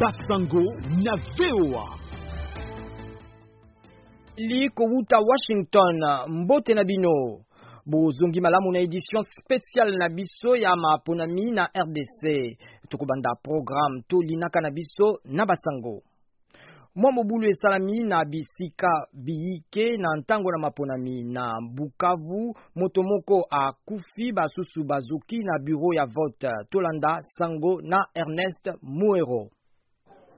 Basango na VOA. li kowuta Washington mbote na bino bozongi malamu na edition spéciale na biso ya maponami na RDC tokobanda programme tolinaka na biso na basango Mwa mobulu esalami na bisika biyike na ntango na maponami na Bukavu. Moto moko akufi, basusu bazoki na bureau ya vote. Tolanda sango na Ernest Muero.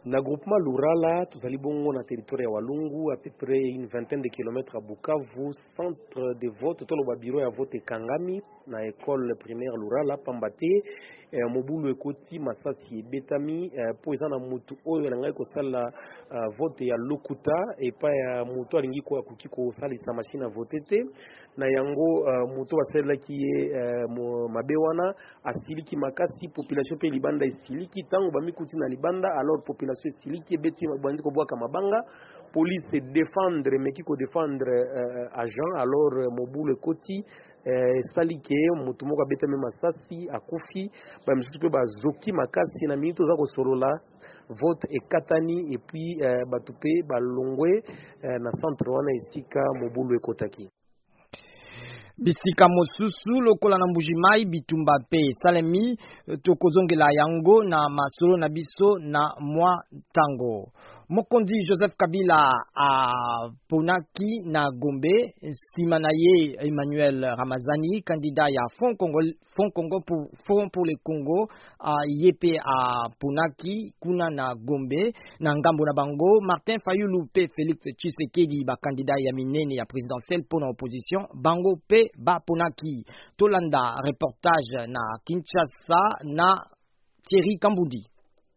Na groupement Lurala, tozali bongo na territoire ya Walungu, à peu près une vingtaine de kilomètres à Bukavu. Centre de vote toloba bureau ya vote ekangami na ecole primaire Lurala pamba te eh, mobulu ekoti masasi ebetami eh, po eza na mutu oyo alingaki kosala uh, vote ya lokuta epai ya moto alingi ko akoki kosalisa machine ya vote te na yango uh, moto basalelaki ye uh, mabe wana asiliki makasi population mpe libanda esiliki ntango bamikuti na libanda alors population esiliki ebeti banzi kobwaka mabanga Police se defendre emeki ko defendre agent alors mobulu ekoti esali ke motu moko abetami masasi akufi ba misusu mpe bazoki makasi na minute oza kosolola vote ekatani epuis batu mpe balongwe na centre wana esika mobulu ekotaki. bisika mosusu lokola na mbujimai bitumba mpe esalemi tokozongela yango na masolo na biso na mwa ntango mokonzi joseph kabila aponaki na gombe nsima na ye emmanuel ramazani kandida ya front, Congol, Front Congo pour, Front pour le Congo uh, ye mpe aponaki kuna na Gombe na ngambo na bango Martin Fayulu mpe Felix Tshisekedi bakandida ya minene ya presidentielle mpo na opposition bango mpe baponaki. Tolanda reportage na Kinshasa na Thierry Kambudi.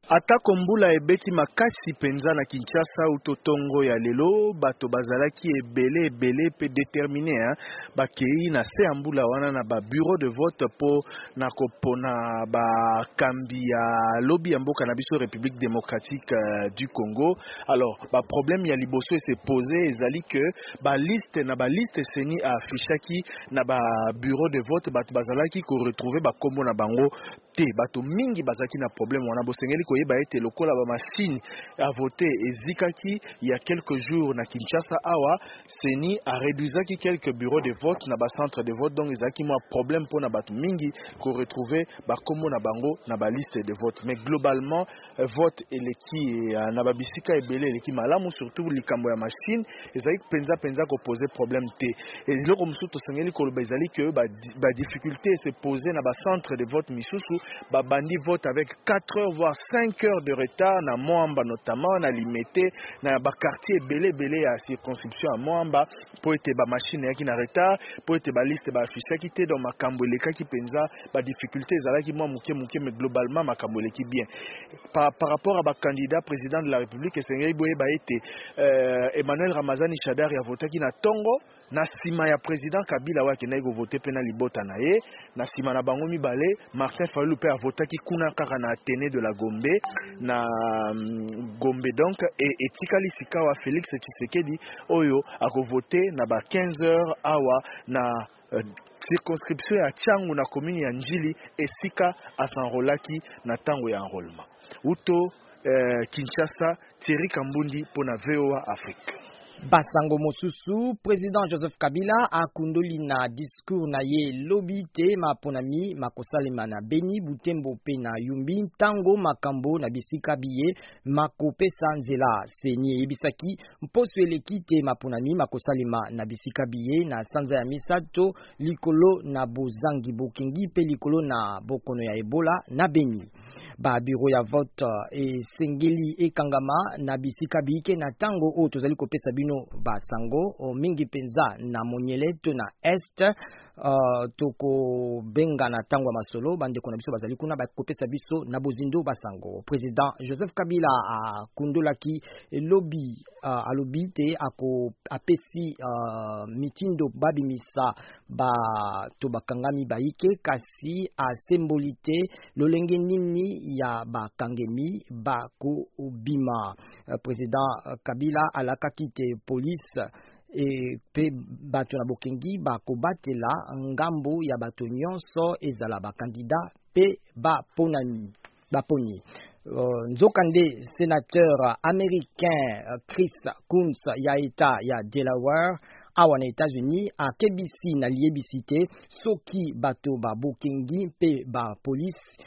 Atako mbula ebeti makasi mpenza na Kinshasa uto tongo ya lelo, bato bazalaki ebele ebele pe determiner hein, bakei na se ya mbula wana na ba bureaux de vote po na kopona ba kambi ya lobi ya mboka na biso Republique democratique euh, du Congo. Alors ba problème ya liboso ese pose ezali que ba liste na ba liste CENI a affichaki na ba bureaux de vote bato bazalaki ko retrouver ba kombo na bango Te, bato mingi bazalaki na problème wana. Bosengeli koyeba ete lokola ba machines ya vote ezikaki il ya quelques jours na Kinshasa awa, ceni a reduisaki quelques bureaux de vote na ba centres de vote, donc ezalaki mua problème pona bato mingi ko retrouver ba kombo na bango na ba listes de vote. Mais globalement. Vote eleki na ba bisika ebele eleki malamu surtout likambo ya machine ezali penza penza ko poser problème te. Eloko mosusu tosengeli koloba ezali que ba difficultes e se poser na ba centres de vote misusu ba bandi vote avec quatre heures voir cinq heures de retard na Moamba notamment na Limete na ba quartiers ebele ebele ya circonscription ya Moamba mpo ete ba machines eyaki na retard mpo ete ba listes ba affichaki te donc makambo elekaki penza Ba difficultes ezalaki mwa muke muke mais globalement makambo eleki bien. Par, par rapport à ba candidats president de la Republique esengeli boyeba ete euh, Emmanuel Ramazani Shadari avotaki na tongo na sima ya president Kabila oyo akendaki kovote mpe na libota na ye. Na sima na bango mibale, Martin Fayulu mpe avotaki kuna kaka na Atene de la Gombe na mm, Gombe donc e, etikali sikawa Felix Tshisekedi oyo akovote na ba 15 heures awa na Circonscription ya Tshangu na commune ya N'djili esika a s'enrolaki na tango ya enrolement. Wuto Kinshasa, Thierry Kambundi mpo na VOA Afrique. Ba sango mosusu, President Joseph Kabila akundoli na discours na ye lobi te maponami makosalema na Beni, Butembo mpe na Yumbi ntango makambo na bisika biye makopesa nzela. Ceni eyebisaki Mposo eleki te maponami makosalema na bisika biye na sanza ya misato likolo na bozangi bokengi mpe likolo na bokono ya Ebola na Beni. Ba bureau ya vote esengeli ekangama na bisika biike na tango oyo tozali kopesa bino ba sango mingi mpenza na monyele to na est Uh, tokobengana ntango ya masolo bandeko na biso bazali kuna bakopesa biso na bozindo basango president joseph kabila akundolaki lobi uh, alobi te ako, apesi uh, mitindo babimisa bato bakangami baike kasi asemboli te lolenge nini ya bakangemi bakobima uh, president kabila alakaki te polise e, pe bato na bokengi bakobatela ngambo ya bato nyonso ezala bakandida pe baponami baponi Euh, nzokande senateur américain euh, Chris Coons ya eta ya Delaware awa na États-Unis akebisi na liyebisi te soki bato ba bokengi mpe ba police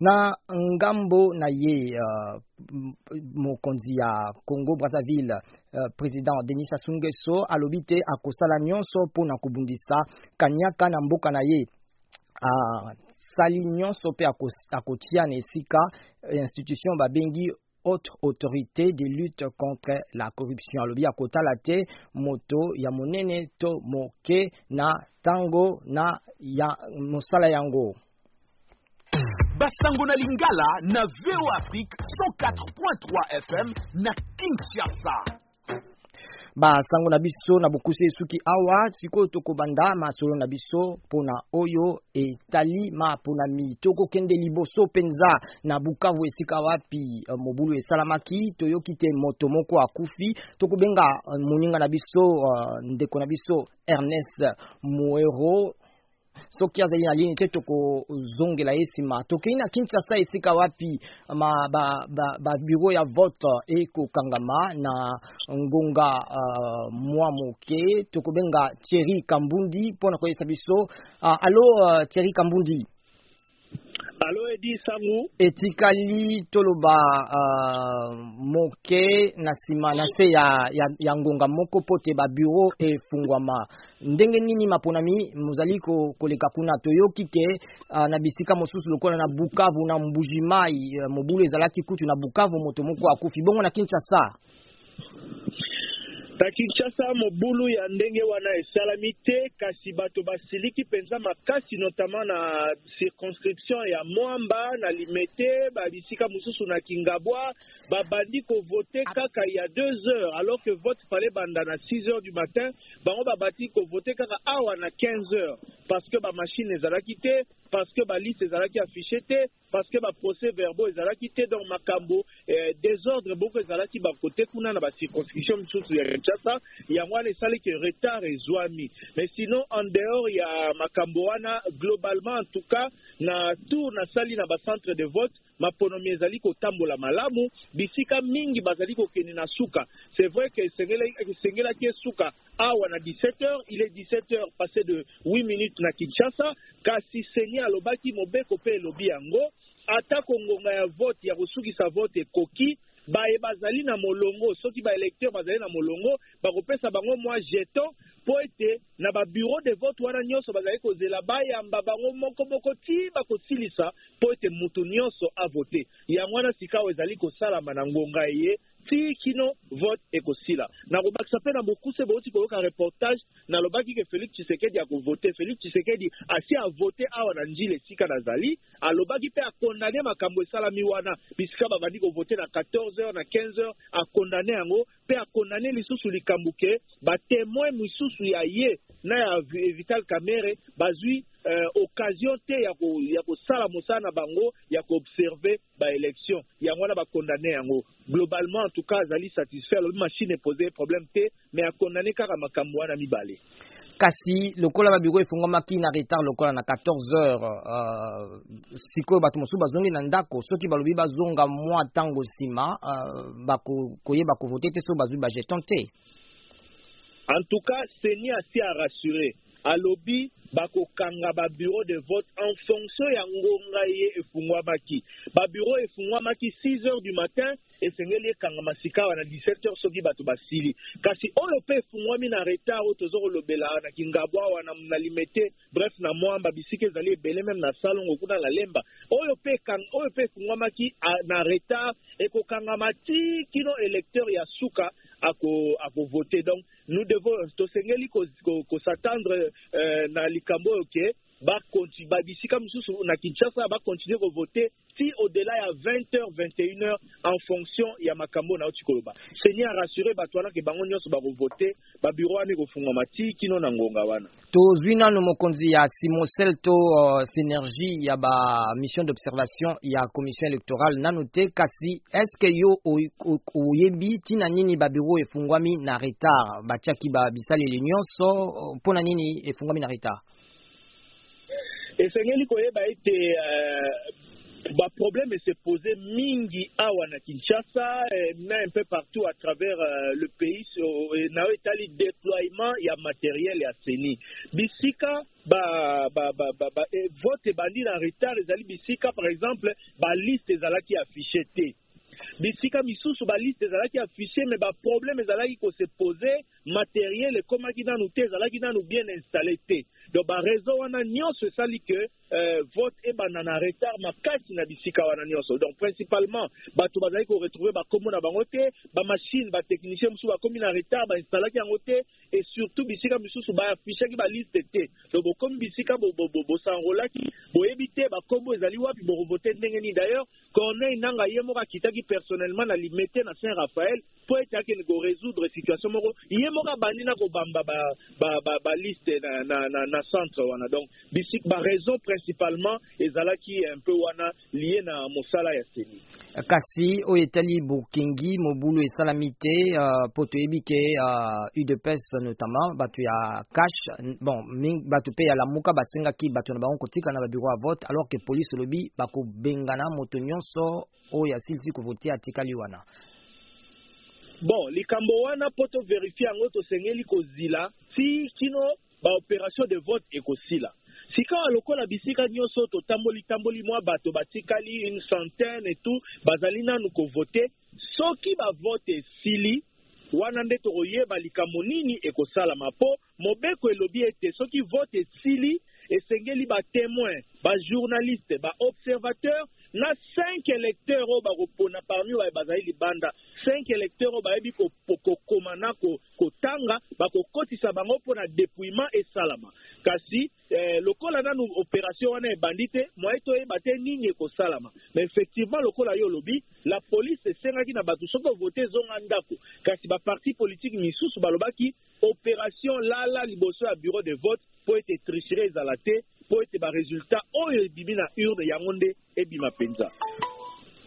na ngambo na ye uh, mokonzi ya Congo Brazzaville uh, president Denis Sassou Nguesso alobi te akosala nyonso mpo na kobundisa kanyaka na mboka na ye uh, asali nyonso mpe akotia na esika institution babengi Haute Autorité de lutte contre la corruption alobi ya kotala te moto ya monene to moke na tango na ya mosala yango. Basango na Lingala na VOA Afrique 104.3 FM na Kinshasa. basango na biso na bokuse esuki awa sikoyo tokobanda masolo na biso mpona oyo etali maponami tokokende liboso mpenza na bukavu esika wapi eh, mobulu esalamaki toyoki te moto moko akufi tokobenga eh, moninga na biso eh, ndeko na biso ernest muero soki azali na ligne te tokozongela ye nsima tokei na kinshasa esika wapi ma, ba, ba, ba bureau ya vote ekokangama na ngonga uh, mwa moke tokobenga thierry kambundi mpo na koyesa biso uh, alo uh, thierry kambundi Alo Edi Sangu. Etikali toloba uh, moke na nsima na se ya, ya, ya ngonga moko mpo te babiro efungwama. Ndenge nini maponami mozali ko, koleka kuna? Toyoki ke uh, na bisika mosusu lokola na Bukavu na Mbujimai uh, mobulu ezalaki kutu na Bukavu, moto moko akufi bongo na Kinshasa. Na Kinshasa, mobulu ya ndenge wana esalami te, kasi bato basiliki mpenza makasi, notamment na circonscription ya Mwamba, na Limete, ba bisika mosusu na Kingabwa, babandi ko voter kaka il ya deux heures, alors que vote fallait ebanda na six heures du matin, bango babati ko voter kaka awa na quinze heures, parce que ba machines ezalaki te, parce que ba listes ezalaki affichees te. parce que ba procès verbaux ezalaki te donc makambo desordre moko ezalaki ba cote kuna na ba circonscription misusu ya Kinshasa yango wana esali ke retard ezwami mais sinon en dehors ya makambo wana globalement en tout cas na tour na sali na ba centre de vote maponomi ezali kotambola malamu bisika mingi bazali kokende na suka c'est vrai que esengelaki esuka Awa na 17 heures, il est 17 heures passe de huit minutes na Kinshasa, kasi ceni alobaki, mobeko mpe elobi yango, atako ngonga ya vote, ya kosukisa vote ekoki, baye bazali na molongo, soki ba electeurs bazali na molongo, bakopesa bango mwa jeton mpo ete na ba bureaux de vote wana nyonso bazali kozela, bayamba bango moko moko tii bakosilisa mpo ete moto nyonso a voter. Yango wana sikawa ezali kosalama na ngonga eye. tii kino vote ekosila. Nakobakisa mpe na bokuse bowuti koyoka reportage, nalobaki que Felix Tshisekedi ako voter. Felix Tshisekedi asi a voter awa na Ndjili esika nazali. Alobaki mpe a condamner makambo esalami wana bisika babandi ko voter na 14 heures, na 15 heures. A condamner yango mpe a condamner lisusu likambo que ba temoins misusu ya ye na ya Vital Kamerhe bazui occasion te ya kosala mosala na bango ya ko observer ba election yango wana ba condamne yango globalement en tout cas azali satisfait alobi machine epose ye problème te mais a condamne kaka makambo wana mibale kasi lokola babiro efungwamaki na retard lokola na 14 heures uh, sikoyo bato mosusu bazongi na ndako soki balobi bazonga mwa ntango nsima uh, bakoyeba kovote te soki bazwi bajeton te en tout cas seni asi arassure Alobi bakokanga ba bureaux de vote en fonction ya ngonga eye efungwamaki. Ba bureaux efungwamaki six heures du matin, esengeli ekangama sikawa na dix-sept heures soki bato basili. Kasi oyo mpe efungwami na retard oyo tozo kolobela awa na Kingabo awa na na Limete, bref na Mwamba bisika ezali ebele meme na Salongo kuna na Lemba. Oyo mpe ekanga oyo mpe efungwamaki na retard ekokangama tii kino electeur ya suka ako ako voter. Donc, Nous devons, tosengeli ko, ko, ko s'attendre euh, na likambo oyo ke ba continue ba bisika mosusu na Kinshasa ba continuer ko voter ti au-delà ya 20h 21h en fonction ya makambo na oti koloba. Seigneur rassurer bato wana ke bango nyonso ba ko voter ba bureau wana ekofungwama ti kino na ngonga wana. tozwi nano mokonzi ya simosel to uh, synergie ya ba mission d'observation ya commission électorale nano te kasi eske yo oyebi ntina nini babiro efungwami na retard batiaki ba bisaleli nyonso uh, mpo na nini efungwami na retard esengeli koyeba ete uh, Ba problèmes e se poser mingi awa na Kinshasa et mais un peu partout à travers le pays na oyo etali deploiement ya materiel ya ceni. Bisika ba vote ebandi na retard ezali bisika par exemple ba listes ezalaki affichees te. Bisika misusu ba listes ezalaki affichees mais ba problèmes ezalaki ko se poser, materiel ekomaki nanu te, ezalaki nanu bien installer te. Donc ba raisons wana nionso esali que Vote ebanda na retard makasi na bisika wana nionso. Donc principalement batu bazali ko retrouver ba kombo na bango te, ba machines, ba techniciens mosusu bakomi na retard ba installaki yango te et surtout bisika misusu ba affichaki ba listes te. Donc bokomi bisika bo s'enrolaki boyebi te ba kombo ezali wapi boko voter ndenge nini. D'ailleurs Corneille Nangaa ye moko akitaki personnellement na Limete na Saint Raphaël mpo ete akende ko resoudre situation moko, ye moko abandi na kobamba ba ba ba ba liste na na na na centre wana donc bisika ba raisons principalement ezalaki un peu wana lier na mosala ya ceni. Kasi oyo etali bokengi mobulu esalami te uh, mpo toyebi ke uh, udps notamment bato ya cash bon bato mpe ya lamuka basengaki bato na bango kotika na babiro ya vote alors que police olobi bako bengana moto nyonso oyo asilisi kovote atikali wana. Bon, likambo wana mpo to verifier yango tosengeli kozila ti kino ba operation de vote ekosila. Sikawa lokola bisika nyonso totamboli tamboli mwa bato batikali une centaine et tout bazali nanu kovote, soki ba vote esili wana nde tokoyeba likambo nini ekosalama mpo Mobeko elobi ete soki vote esili, esengeli ba temoins, ba journalistes, ba observateurs na cinq electeurs oyo bakopona parmi baye bazali libanda, cinq electeurs oyo bayebi kokoma na kotanga, bakokotisa bango mpo na depouillement esalama. Kasi, lokola nanu operation wana ebandi te, moyen toyeba te nini ekosalama. Mais effectivement, lokola yo olobi, la police esengaki na batu soki ovoter zonga ndako. Kasi ba partis politiques misusu balobaki, Operation lala liboso ya bureau de vote mpo ete tricherie ezala te, mpo ete ba resultats oyo ebimi na urne yango nde ebima mpenza.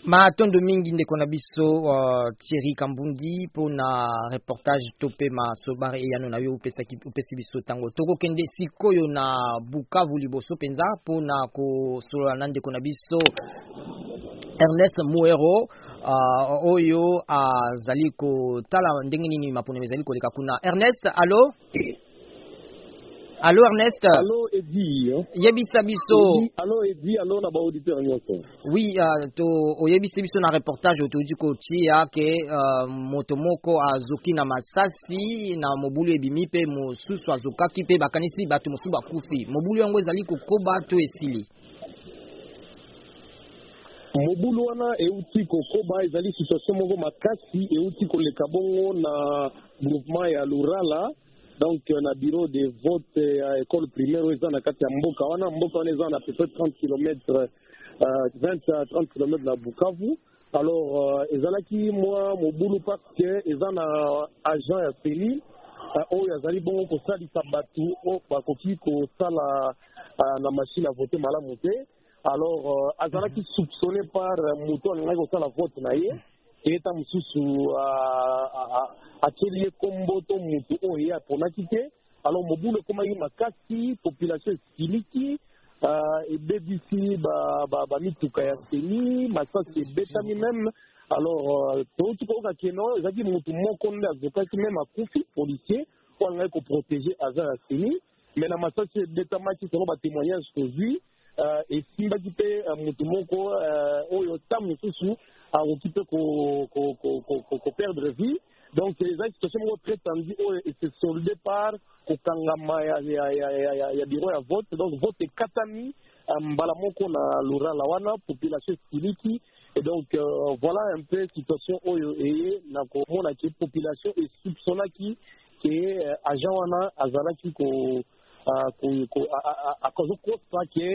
Matondo mingi ndeko na biso uh, Thierry Kambundi mpo na reportage to mpe masobare eyano na yo opesaki opesi biso ntango. Tokokende sikoyo na Bukavu liboso mpenza mpo na kosolola na ndeko na biso Ernest Muero uh, oyo azali uh, kotala ndenge nini maponami ezali koleka kuna. Ernest, allo Allo Ernest. Allo Edi. Hein? Yebisa biso. Allo Edi, allo na ba auditeur nyonso. Oui, uh, to oyebisi biso na reportage otoji kotia ke uh, moto moko azoki na masasi na mobulu ebimi pe mosusu azokaki pe bakanisi bato mosusu bakufi. Mobulu yango ezali kokoba to esili. Mobulu wana euti kokoba, ezali situation moko makasi euti koleka bongo na groupement ya Lurala donc euh, na bureau de vote euh, ya école primaire oyo eza na kati ya mboka wana mboka wana eza na peu près 30 km 20 30 km na bukavu Alors ezalaki mwa mobulu parce que eza na agent ya ceni oyo azali bongo kosalisa bato oyo bakoki kosala na machine ya vote malamu te alors euh, azalaki mhm. soupçonné par euh, moto alingaki kosala vote na ye eyeta mosusu euh, atyeli ye nkombo to moto oyo ye aponaki te Alors mobulu ekomaki makasi, population esiliki, euh, ebebisi ba, ba, ba mituka ya seni, masasi ebetami meme alors euh, touti koyoka keno ezalaki motu moko nde azokaki meme akufi policier oyo alingaki koprotege aza ya seni mais na masasi ebetamaki selon batémoignage tozwi esimbaki mpe moto moko oyo ntango mosusu akoki mpe koperdre vie donc eza situation moko très tendue oyo ese solde par kokangama ya, ya, ya, ya, ya, ya biro ya vote donc vote ekatami euh, mbala moko na lorala wana population esiliki et donc euh, voilà un peu situation oyo eye na komona ke population esoupçonnaki ke euh, agent wana azalaki ko azokosa ke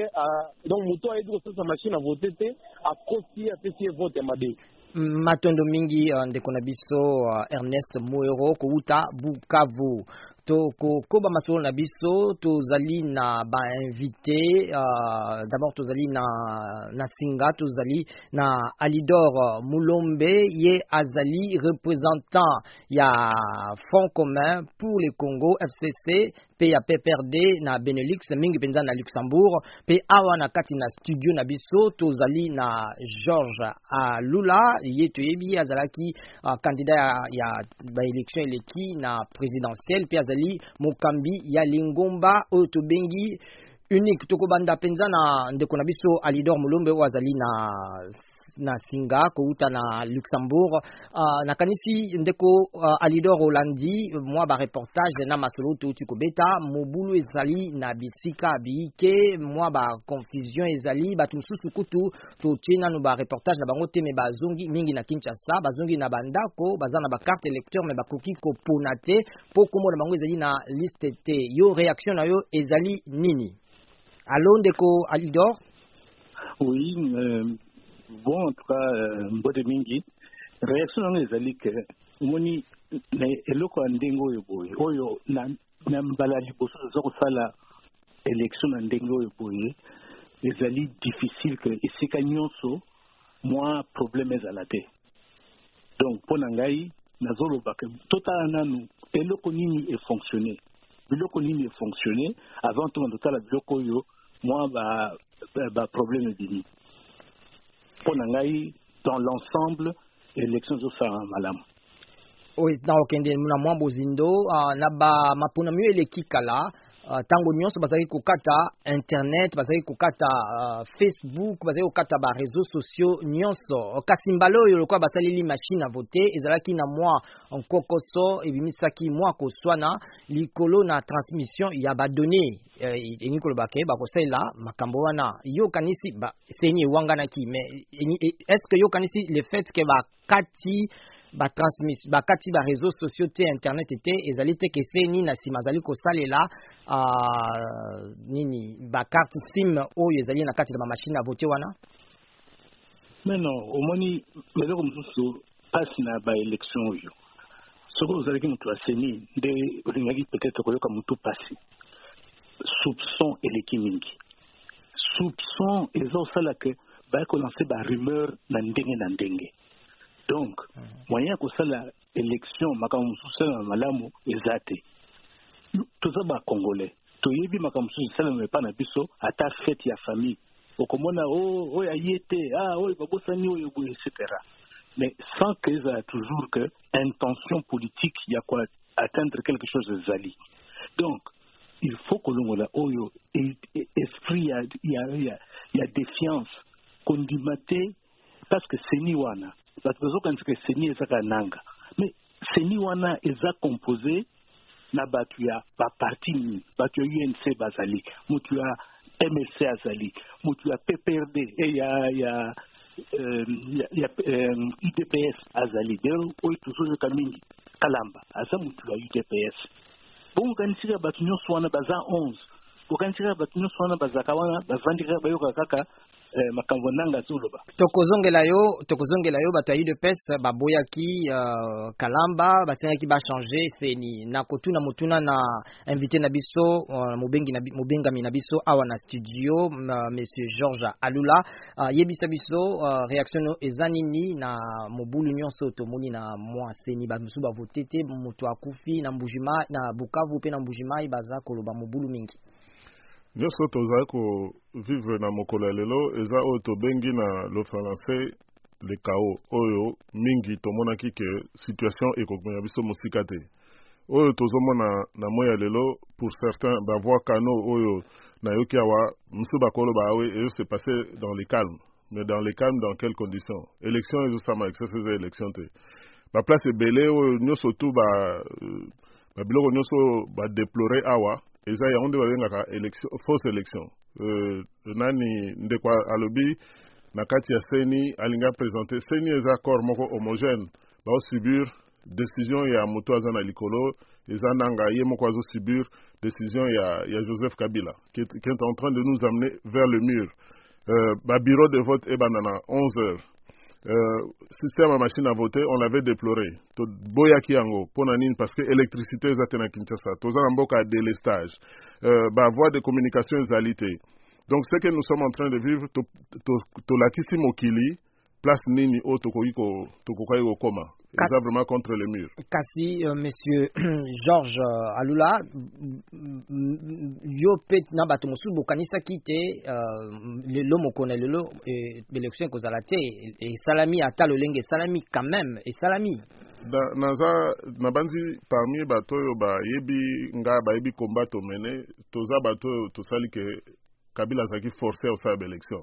donc moto ayebi kosalisa machine a vote te akosi ye apesi ye vote ya mabe matondo mingi uh, ndeko na biso uh, ernest moero kowuta bukavu tokokoba masolo na biso tozali na bainvite uh, d'abord tozali na, na singa tozali na alidor mulombe ye azali représentant ya Front commun pour le Congo FCC pe ya PPRD na Benelux mingi penza na Luxembourg pe awa na kati na studio na biso tozali na George Alula ye toyebi azalaki uh, candidat ya, ya ba election eleki na présidentielle pe azali mokambi ya lingomba oyo tobengi unique tokobanda penza na ndeko na biso Alidor Mulombe oyo azali na na singa kouta na Luxembourg. Uh, nakanisi ndeko uh, Alidor Rolandi mwa ba reportage na masolo touti kobeta mobulu ezali na bisika biike mwa ba confusion ezali bato mosusu kutu totie nano ba reportage na bango te me bazongi mingi na Kinshasa bazongi na bandako baza na ba carte électeur me bakoki kopona te mpo kombo na bango ezali na liste te yo réaction na yo ezali nini alo ndeko Alidor Oui, euh, bon, en tout cas, euh, mbote mingi. Réaction yango ezali ke omoni na eloko ya ndenge oyo boye oyo na, na mbala liboso toza kosala élection na ndenge oyo boye ezali difficile ke esika nyonso mwa problème ezala te donc mpo na ngai nazoloba ke totala nanu eloko nini efonctionne biloko nini efonctionne avant tonga totala biloko oyo mwa baproblème ba ebimi mpo na ngai dans l'ensemble élection ezosalama malamu oyo ntango okende na mwa bozindo ah, na bamaponami oyo eleki kala Uh, tango nyonso bazalaki kokata internet bazalaki kokata uh, facebook bazalaki kokata ba réseaux sociaux nyonso kasi mbala oyo lokola basaleli machine à voter ezalaki na mwa nkokoso ebimisaki mwa koswana likolo na transmission ya badonnée uh, elingi koloba ke bakosalela makambo wana yo okanisi ba, seni ewanganaki mais est ce que yo okanisi le fait ke ba bakati ba transmis bakati ba réseaux sociaux te internet te ezali te ke seni na sima azali kosalela uh, nini ba carte sim oyo ezali na kati na ba machine ya vote wana mais non omoni eloko mosusu mpasi na ba élection oyo soki ozalaki moto ya seni nde olingaki peut-être koyoka motu mpasi soupçon eleki mingi soupçon eza osala que baye ko lancer ba rumeur na ndenge na ndenge donc mhm. moyen ya kosala élection makambo mosusu salama malamu eza te toza ba congolais toyebi makambo mosusu esalama epa na biso ata fete ya famille okomona oh, oyo aye te ah, oyo babosani oyo boye etc mais sans que ezala toujours que intention politique ya ko atteindre quelque chose ezali donc il faut kolongola oyo esprit ya, ya, ya, ya defiance kondima te parce que seni wana bato bazokanisa ke seni ezaka nanga mais seni wana eza compose na bato ya baparti nini bato ya unc bazali moto ya mlc azali moto ya pprd e eh, ya ya euh, ya, ya euh, udps azali lelo oyo tozoyoka mingi kalamba aza moto ya udps Bongo okanisi kaka bato nyonso wana baza 11? Okanisi kaka bato nyonso wana bazaka wana bavandi kaka bayoka kaka eh, makambo ya nanga azoloba? Tokozongela yo, tokozongela yo. Bato ya UDPS baboyaki uh, Kalamba, basengaki bachanger seni. Na kotuna motuna na invité na biso uh, mobengi na, mobengami na biso awa na studio uh, Monsieur Georges Alula Uh, yebisa biso uh, reaction no eza nini na mobulu nyonso tomoni na mwa seni bamosusu bavote te moto akufi na mbujima na bukavu mpe na mbujimai baza koloba mobulu mingi nyonso tozali kovivre na mokolo ya lelo eza oyo tobengi na le français le chaos oyo mingi tomonaki ke situation ekomema biso mosika te oyo tozomona na moi ya lelo pour certains ba voix canaux oyo nayoki awa mosusu bakoloba awe ah ezo se passer dans le calme mais dans le calme dans quelles conditions élection ezosama excès eza élection te baplace ebele oyo nyonso tu ba euh, babiloko nyonso badeplore awa eza yango nde babengaka election fausse election euh, nani ndeko alobi na kati ya seni alingi apresente seni eza corps moko homogène baosubir decision ya moto aza na likolo eza nanga ye moko azo subir decision ya, ya Joseph Kabila qui est, qui est en train de nous amener vers le mur euh, ba bureau de vote ebanda na 11 heures euh, système ya machine à voter on l'avait déploré toboyaki yango mpo na nini parce que électricité eza te na kinshasa toza na mboka ya délestage euh, ba voie de communication ezali te donc ce que nous sommes en train de vivre tolatisi to, to mokili place nini oyo tokoki ko tokokaki kokoma eza vraiment contre le mur kasi euh, monsieur georges euh, alula yo mpe na bato mosusu bokanisaki te euh, lelo moko na lelo euh, élection ekozala te esalami ata lolenge esalami quand même esalami naza nabanzi parmi bato oyo bayebi nga bayebi combat tomene toza bato oyo tosali ke kabila azalaki force ya kosala baélection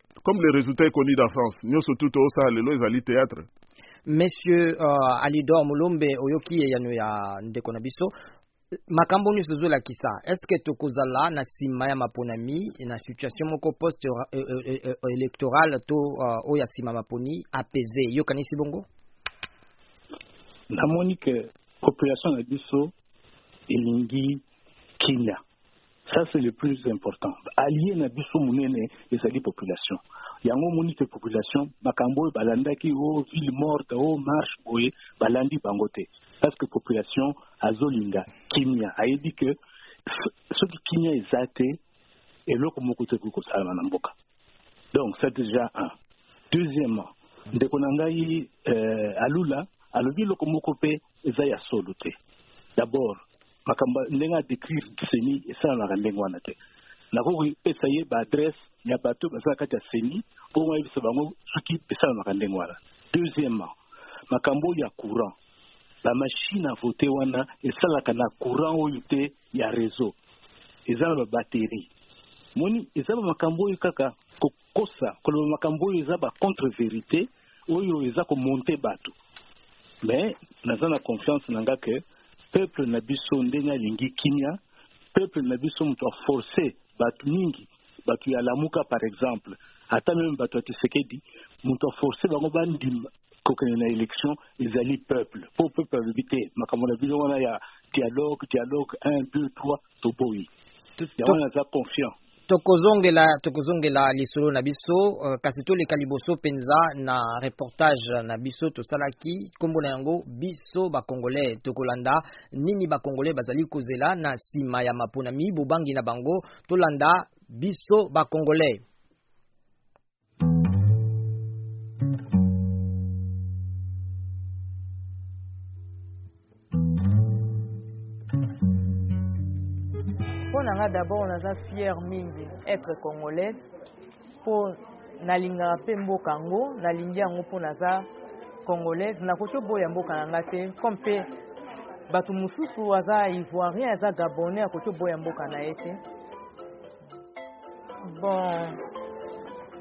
comme le resultat est connu dans France nyoso tout osala lelo ezali théâtre monsieur uh, alidor molombe oyoki eyano ya ndeko na biso makambo nyonso ezolakisa eske tokozala na nsima ya maponami na situation moko poste e, e, e, electorale to uh, oyo ya nsima maponi apese yokanisi bongo namoni ke population na biso elingi kimia Ça c'est le plus important. Allié na biso munene ezali population. Yango moni que population makambo oyo balandaki o oh, ville morte o oh, marche boye balandi bango te. Parce que population azolinga kimia. Ayebi que soki kimia eza te eloko moko te kosalama na mboka. Donc c'est déjà un. Deuxièmement, ndeko na ngai euh, alula alobi eloko moko mpe eza ya solo te d'abord makambo ndenge a decrire ceni esalanaka ndenge wana te nakoki kopesa ye baadresse ya bato baza na kati ya ceni mpo mayebisa bango soki esalanaka ndenge wana deuxièmement makambo oyo ya courant bamashine a vote wana esalaka na courant oyo te ya réseau eza na babatterie moni eza na makambo oyo kaka kosa koloba makambo oyo eza ba contre verite oyo eza ko monter bato mais naza na confiance na nga que peuple na biso ndenge alingi kimia peuple na biso moto aforce bato mingi bato ya lamuka par exemple ata meme bato ya tisekedi moto aforce bango bandima kokende na élection ezali peuple mpo peuple alobi te makambo na bino wana ya dialogue dialogue 1 2 3 Toboyi. Yango wana naza confiant. Tokozongela tokozongela lisolo na biso uh, kasi toleka liboso mpenza na reportage na biso tosalaki nkombo na yango biso bakongolais tokolanda nini bakongolais bazali kozela na nsima ya maponami bobangi na bango tolanda biso bakongolais mpo na ngai d'abord naza fière mingi être congolaise mpo nalingaka mpe mboka yango nalingi yango mpo naza congolaise nakoki oboya mboka na ngai te comme mpe bato mosusu aza ivoirien aza gabonais akoki oboya mboka na ye te Bon,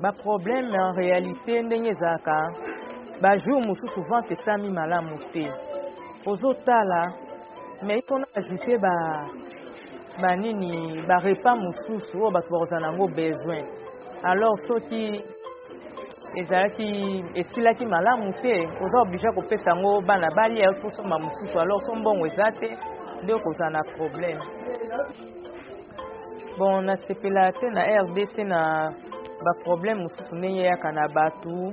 ba problème en réalité ndenge ezalaka ba jour mosusu vente esami malamu te ozotala mais il faut na ajouter ba banini barepas mosusu oyo bato bakozala na yango besoin alors soki ezalaki esilaki malamu te oza oblige kopesa yango bana balia tosomba mosusu alors so mbongo eza te nde okozala na problème Bon, na sepela te na RDC na ba problème mosusu ndenge eyaka na bato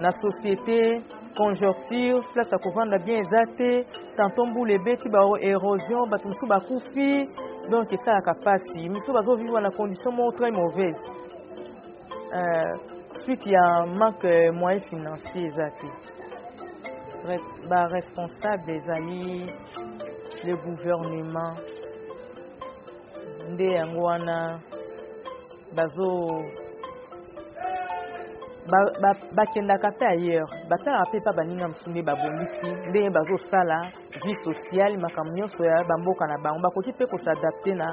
na société conjoncture place ya kovanda bien eza te tanton mbula ebeti ba érosion bato mosusu bakufi donc esalaka mpasi mosusu bazovivre na condition moko très mauvaise suite ya manque moyen financier eza te ba responsable ezali le gouvernement nde yango wana bazo bakendaka mpe ailleurs batalaka mpe epa baninga mosusu nde babongisi ndenge bazosala vie sociale, makambo nyonso ya ba mboka na bango bakoki pe ko s'adapter na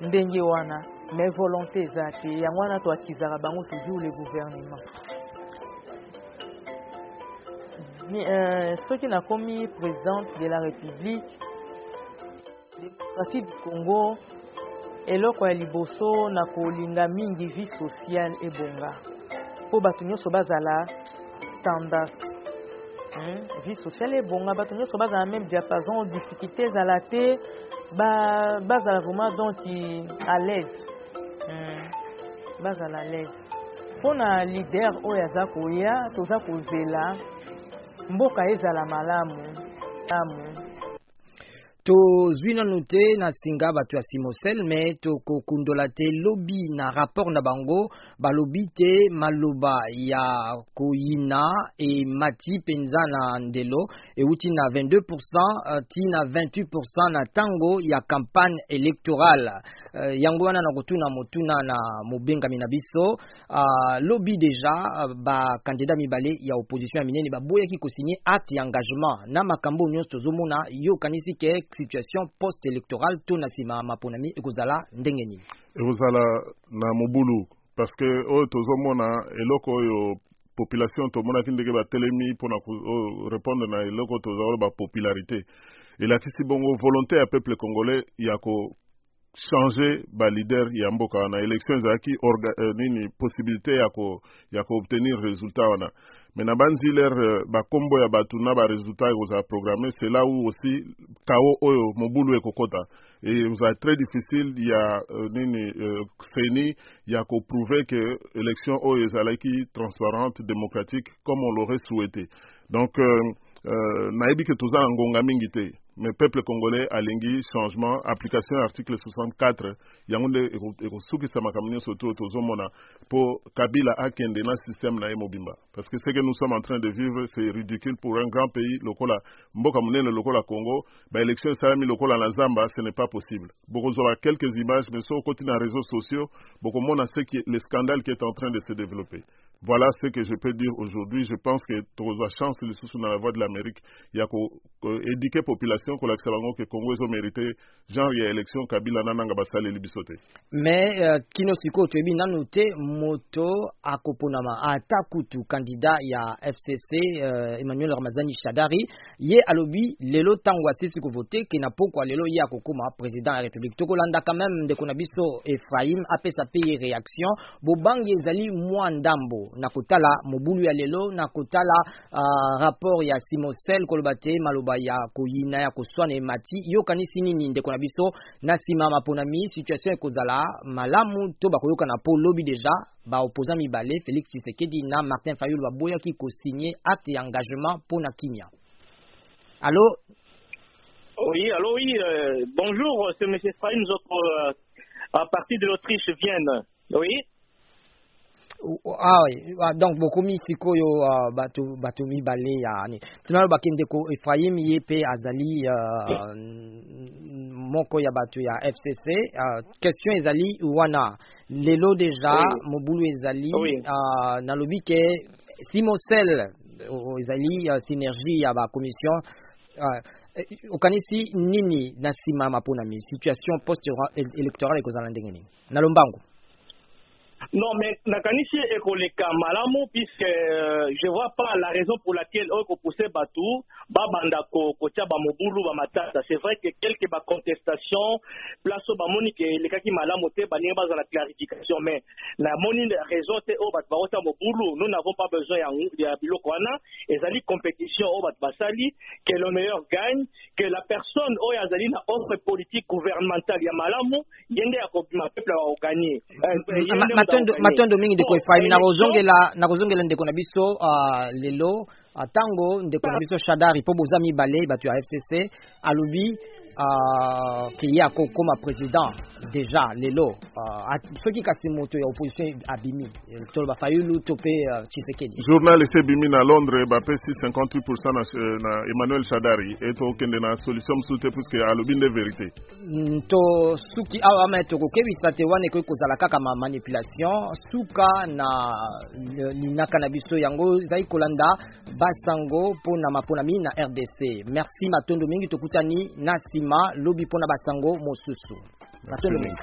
ndenge wana mais volonté eza te yango wana to akizaka bango toujours le gouvernement euh, soki nakomi présidente de la république démocratie du congo Eloko ya liboso na kolinga mingi vie sociale ebonga po batu nionso bazala standard. Hum, vie sociale ebonga batu nionso bazala meme diapason, difficulté ezala te, ba bazala vraiment donc à l'aise. Hum, bazala à l'aise. Mpo na leader oyo aza koya, toza kozela mboka ezala malamu. Malamu. tozwi nanu te na singa bato ya simosel me tokokundola te lobi na rapport na bango balobi te maloba ya koyina emati mpenza na ndelo euti na 22 euh, ti na 28 na ntango ya campagne electorale euh, yango wana na kotuna motuna na mobengami na biso Uh, lobi deja uh, ba candidat mibale ya opposition ya minene baboyaki kosigne acte ya engagement na makambo nyonso tozomona yo okanisi ke situation post électorale to na nsima maponami ekozala ndenge nini ekozala na mobulu parce que oyo tozomona eloko oyo population tomonaki ndenge batelemi mpo na korepondre na eloko tozakoloba popularité elakisi bongo volonté ya peuple congolais ya ko changer ba leader ya mboka wana election ezalaki orga, eh, nini possibilité ya ko ya ko obtenir résultat wana mais na banzi leur euh, ba kombo ya batu na ba résultat ekozala programme c'est là où aussi kao oyo mobulu ekokota et ezala très difficile ya euh, nini euh, ceni ya ko prouver que élection oyo ezalaki transparente démocratique comme on l'aurait souhaité donc euh, euh, nayebi ke toza na ngonga mingi te mais peuple congolais alingi changement application ya article 64 yango nde ekosukisa makambo nyonso to tozomona mpo kabila akende na système na ye mobimba parce que ce que nous sommes en train de vivre c'est ridicule pour un grand pays lokola mboka monene lokola congo baélection esalami lokola na zamba ce n'est pas possible bokozwaka quelques images mais soki okoti na réseaux sociaux bokomona le scandale qui est en train de se développer Voilà ce que je peux dire aujourd'hui. Je pense que tokozwa chance lisusu na la voix de l'Amérique ya ko, ko éduquer population kolakisa bango que Congo ezo mérite genre ya élection Kabila na nanga basaleli biso te. Mais uh, kino sikoyo toyebi nanu te moto akoponama ata kutu candidat ya FCC uh, euh, Emmanuel Ramazani Shadari Ye alobi lelo tangu asilisi ko voter que na pokua lelo ye akokoma president ya republique. Tokolanda quand meme ndeko na biso Ephraim apesa pe ye reaction. Bobangi ezali mua ndambo na kotala mobulu ya lelo, na kotala rapport ya Simosel koloba te maloba ya koyina, ya koswana emati. Yo okanisi nini ndeko na biso? Na sima maponami situation ekozala malamu to bakoyokana po lobi dejà Ba opposants mibale, Felix Tshisekedi na Martin Fayulu baboyaki ko signer acte ya engagement mpo na kimya. Allo? Oui, allô, oui, euh, bonjour, c'est M. Efraim Zoko, euh, à partir de l'Autriche, Vienne. Oui, O- o- ah, oui. Ah, donc bokomi sikoyo ah, bato bato mibale ya ani tunalobaki ndeko efraim ye mpe azali ah, n- moko ya bato ya fcc Ah, question ezali wana Lelo deja mobulu ezali uh, nalobi ke simosel uh, ezali uh, synergie ya ba commission uh, okanisi nini na nsima ya maponami situation post électorale ekozala ndenge nini na lombango Non, mais nakanisi ekoleka malamu puisque euh, je vois pas la raison pour laquelle oko pousser Batou ba banda ko kotia ba mobulu ba matata c'est vrai que quelques ba contestation place oyo bamoni ke elekaki malamu te balingi bazala clarification mais namoni raison te oyo bato bakotia mobulu nous n'avons pas besoin ya, ya biloko wana ezali compétition oyo bato basali que le meilleur gagne que la personne oyo azali na offre politique gouvernementale ya malamu ye nde akobima peuple akoganye matondo mingi ndeko efraimi nakozongela nakozongela ndeko na biso uh, lelo Tango ndeko na biso Shadari po boza mibale batu ya FCC alobi uh, ke ye akokoma president deja lelo uh, soki kasi moto ya opposition abimi toloba fayulu to mpe uh, tshisekedi journal esi ebimi na londres bapesi 58 na, na emmanuel shadari eto okende na solution mosusu te puiske alobi nde verité Mm, to suki awa me tokokebisa te wana ekoki kozala kaka ma manipulation suka na linaka na biso yango ezali kolanda basango mpo na maponami na rdc merci matondo mingi tokutani na nsima lobi mpo na basango mosusu matondo mingi